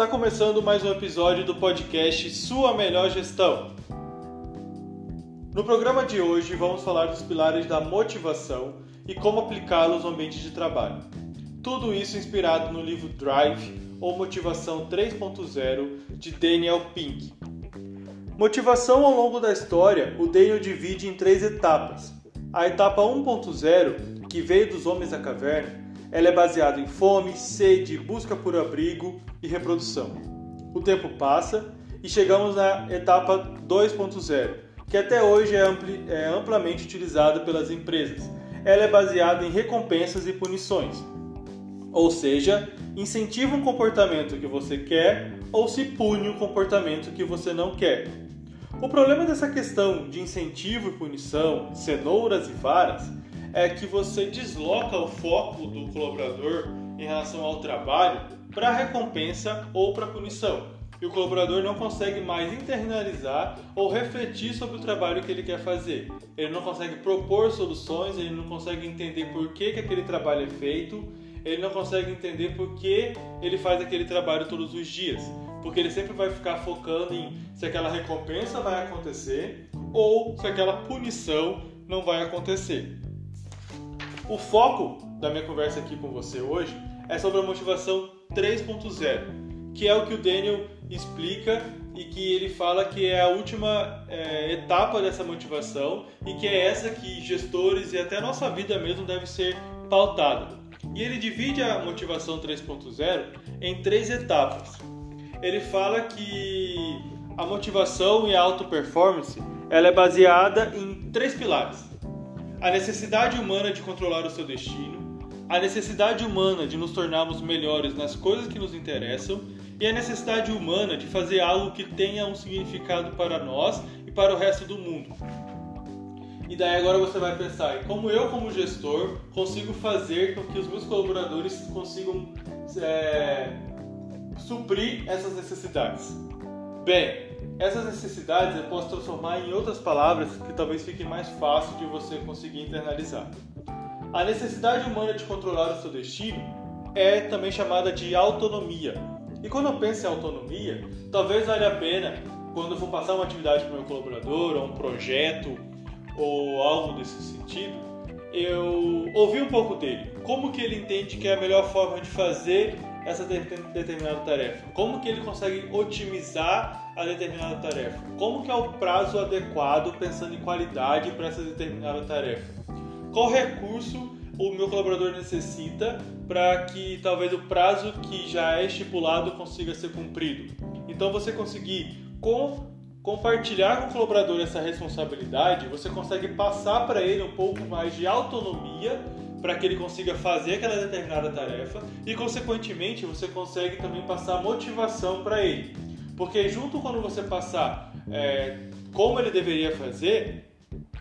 Está começando mais um episódio do podcast Sua Melhor Gestão. No programa de hoje vamos falar dos pilares da motivação e como aplicá-los no ambiente de trabalho. Tudo isso inspirado no livro Drive ou Motivação 3.0 de Daniel Pink. Motivação ao longo da história, o Daniel divide em três etapas. A etapa 1.0, que veio dos homens da caverna, ela é baseada em fome, sede, busca por abrigo e reprodução. O tempo passa e chegamos na etapa 2.0, que até hoje é, ampli, é amplamente utilizada pelas empresas. Ela é baseada em recompensas e punições, ou seja, incentiva um comportamento que você quer ou se pune um comportamento que você não quer. O problema dessa questão de incentivo e punição, cenouras e varas, é que você desloca o foco do colaborador em relação ao trabalho para recompensa ou para punição. E o colaborador não consegue mais internalizar ou refletir sobre o trabalho que ele quer fazer. Ele não consegue propor soluções, ele não consegue entender por que, que aquele trabalho é feito, ele não consegue entender por que ele faz aquele trabalho todos os dias. Porque ele sempre vai ficar focando em se aquela recompensa vai acontecer ou se aquela punição não vai acontecer. O foco da minha conversa aqui com você hoje é sobre a motivação 3.0, que é o que o Daniel explica e que ele fala que é a última é, etapa dessa motivação e que é essa que gestores e até a nossa vida mesmo deve ser pautada. E ele divide a motivação 3.0 em três etapas. Ele fala que a motivação e a auto performance ela é baseada em três pilares a necessidade humana de controlar o seu destino, a necessidade humana de nos tornarmos melhores nas coisas que nos interessam e a necessidade humana de fazer algo que tenha um significado para nós e para o resto do mundo. E daí agora você vai pensar como eu, como gestor, consigo fazer com que os meus colaboradores consigam é, suprir essas necessidades. Bem, essas necessidades eu posso transformar em outras palavras que talvez fique mais fácil de você conseguir internalizar. A necessidade humana de controlar o seu destino é também chamada de autonomia. E quando eu penso em autonomia, talvez valha a pena, quando eu for passar uma atividade para o meu colaborador, ou um projeto, ou algo desse sentido, eu ouvir um pouco dele. Como que ele entende que é a melhor forma de fazer essa determinada tarefa? Como que ele consegue otimizar a determinada tarefa? Como que é o prazo adequado pensando em qualidade para essa determinada tarefa? Qual recurso o meu colaborador necessita para que talvez o prazo que já é estipulado consiga ser cumprido? Então você conseguir com compartilhar com o colaborador essa responsabilidade, você consegue passar para ele um pouco mais de autonomia para que ele consiga fazer aquela determinada tarefa e, consequentemente, você consegue também passar motivação para ele. Porque, junto quando você passar é, como ele deveria fazer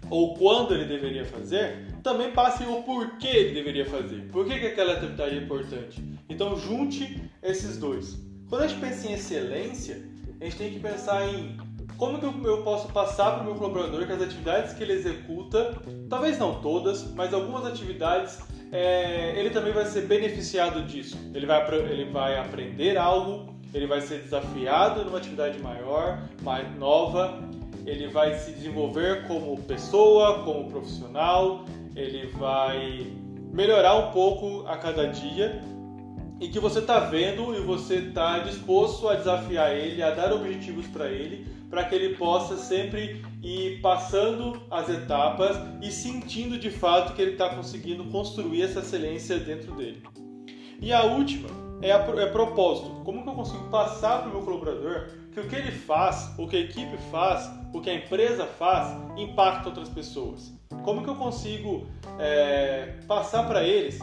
ou quando ele deveria fazer, também passe o porquê ele deveria fazer. Por que, que aquela atividade é importante? Então, junte esses dois. Quando a gente pensa em excelência, a gente tem que pensar em como que eu posso passar para o meu colaborador que as atividades que ele executa, talvez não todas, mas algumas atividades, é, ele também vai ser beneficiado disso. Ele vai, ele vai aprender algo, ele vai ser desafiado numa atividade maior, mais nova, ele vai se desenvolver como pessoa, como profissional, ele vai melhorar um pouco a cada dia e que você está vendo e você está disposto a desafiar ele, a dar objetivos para ele para que ele possa sempre ir passando as etapas e sentindo de fato que ele está conseguindo construir essa excelência dentro dele. E a última é, a, é propósito. Como que eu consigo passar para o meu colaborador que o que ele faz, o que a equipe faz, o que a empresa faz, impacta outras pessoas? Como que eu consigo é, passar para eles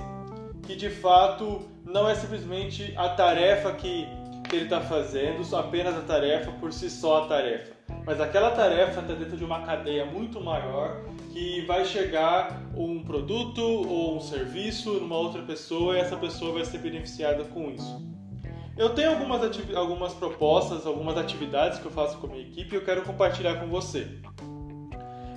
que de fato não é simplesmente a tarefa que que ele está fazendo, apenas a tarefa por si só a tarefa. Mas aquela tarefa está dentro de uma cadeia muito maior que vai chegar um produto ou um serviço numa outra pessoa e essa pessoa vai ser beneficiada com isso. Eu tenho algumas, algumas propostas, algumas atividades que eu faço com a minha equipe e eu quero compartilhar com você.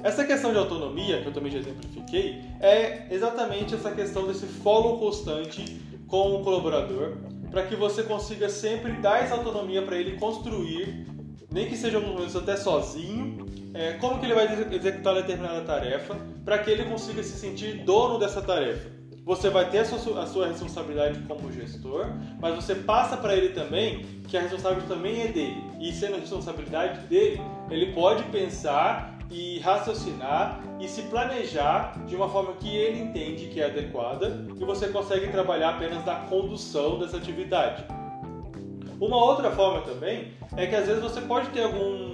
Essa questão de autonomia, que eu também já exemplifiquei, é exatamente essa questão desse follow constante com o colaborador para que você consiga sempre dar essa autonomia para ele construir, nem que seja alguns momentos até sozinho, é, como que ele vai executar determinada tarefa, para que ele consiga se sentir dono dessa tarefa. Você vai ter a sua, a sua responsabilidade como gestor, mas você passa para ele também que a responsabilidade também é dele. E sendo a responsabilidade dele, ele pode pensar e raciocinar e se planejar de uma forma que ele entende que é adequada e você consegue trabalhar apenas na condução dessa atividade. Uma outra forma também é que às vezes você pode ter algum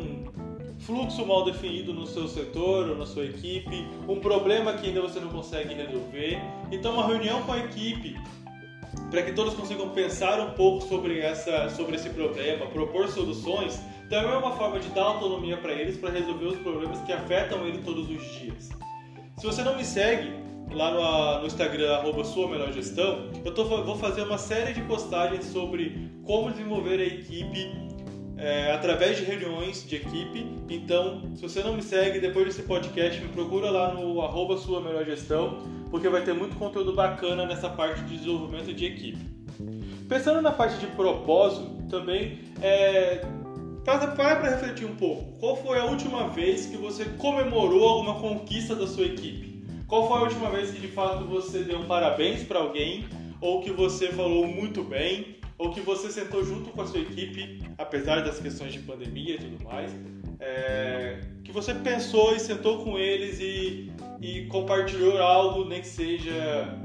fluxo mal definido no seu setor ou na sua equipe, um problema que ainda você não consegue resolver. Então, uma reunião com a equipe para que todos consigam pensar um pouco sobre, essa, sobre esse problema, propor soluções, também é uma forma de dar autonomia para eles para resolver os problemas que afetam ele todos os dias. Se você não me segue lá no, no Instagram, arroba sua melhor gestão, eu tô, vou fazer uma série de postagens sobre como desenvolver a equipe é, através de reuniões de equipe. Então, se você não me segue, depois desse podcast, me procura lá no arroba sua melhor gestão, porque vai ter muito conteúdo bacana nessa parte de desenvolvimento de equipe. Pensando na parte de propósito, também é, para para refletir um pouco. Qual foi a última vez que você comemorou alguma conquista da sua equipe? Qual foi a última vez que de fato você deu parabéns para alguém ou que você falou muito bem ou que você sentou junto com a sua equipe, apesar das questões de pandemia e tudo mais, é, que você pensou e sentou com eles e, e compartilhou algo, nem que seja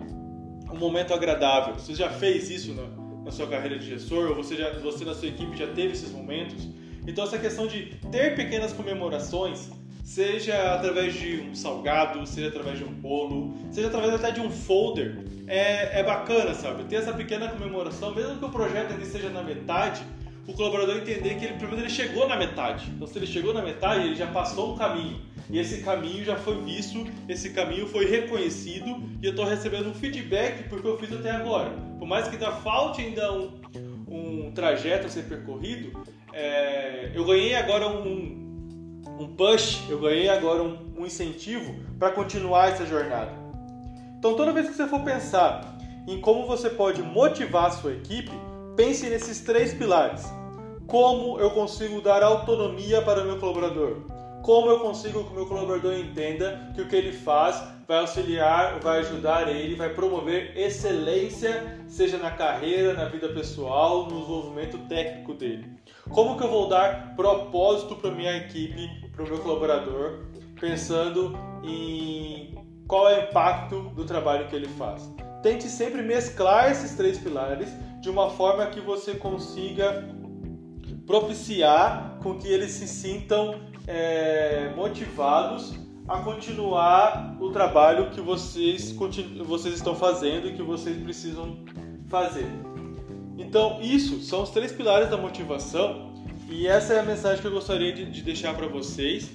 um momento agradável. Você já fez isso na, na sua carreira de gestor? Ou você, já, você na sua equipe já teve esses momentos? Então essa questão de ter pequenas comemorações seja através de um salgado, seja através de um bolo, seja através até de um folder, é, é bacana, sabe? Ter essa pequena comemoração, mesmo que o projeto ainda esteja na metade, o colaborador entender que ele, menos ele chegou na metade. Então, se ele chegou na metade, ele já passou um caminho. E esse caminho já foi visto, esse caminho foi reconhecido e eu estou recebendo um feedback porque eu fiz até agora. Por mais que ainda falte ainda um, um trajeto a ser percorrido, é, eu ganhei agora um, um push, eu ganhei agora um, um incentivo para continuar essa jornada. Então, toda vez que você for pensar em como você pode motivar a sua equipe, pense nesses três pilares. Como eu consigo dar autonomia para o meu colaborador? Como eu consigo que o meu colaborador entenda que o que ele faz vai auxiliar, vai ajudar ele, vai promover excelência, seja na carreira, na vida pessoal, no desenvolvimento técnico dele? Como que eu vou dar propósito para minha equipe, para o meu colaborador, pensando em qual é o impacto do trabalho que ele faz? Tente sempre mesclar esses três pilares de uma forma que você consiga propiciar com que eles se sintam é, motivados a continuar o trabalho que vocês, vocês estão fazendo e que vocês precisam fazer. Então, isso são os três pilares da motivação e essa é a mensagem que eu gostaria de, de deixar para vocês.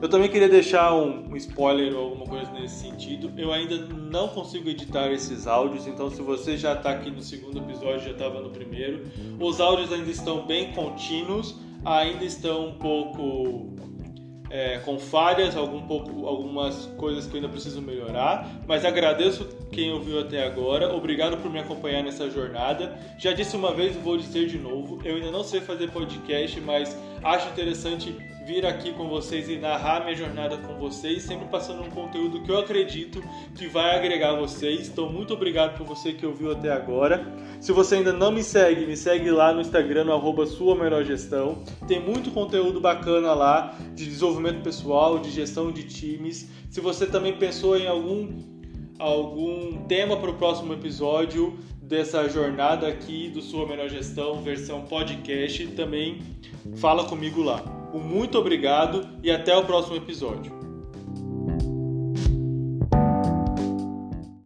Eu também queria deixar um, um, spoiler ou alguma coisa nesse sentido. Eu ainda não consigo editar esses áudios, então se você já está aqui no segundo episódio, já estava no primeiro, os áudios ainda estão bem contínuos, ainda estão um pouco é, com falhas, algum pouco, algumas coisas que eu ainda preciso melhorar, mas agradeço quem ouviu até agora, obrigado por me acompanhar nessa jornada. Já disse uma vez vou dizer de novo, eu ainda não sei fazer podcast, mas acho interessante vir aqui com vocês e narrar minha jornada com vocês, sempre passando um conteúdo que eu acredito que vai agregar vocês. Então, muito obrigado por você que ouviu até agora. Se você ainda não me segue, me segue lá no Instagram, no arroba sua melhor gestão. Tem muito conteúdo bacana lá de desenvolvimento pessoal, de gestão de times. Se você também pensou em algum, algum tema para o próximo episódio, dessa jornada aqui do Sua Melhor Gestão, versão podcast, também fala comigo lá. Um muito obrigado e até o próximo episódio.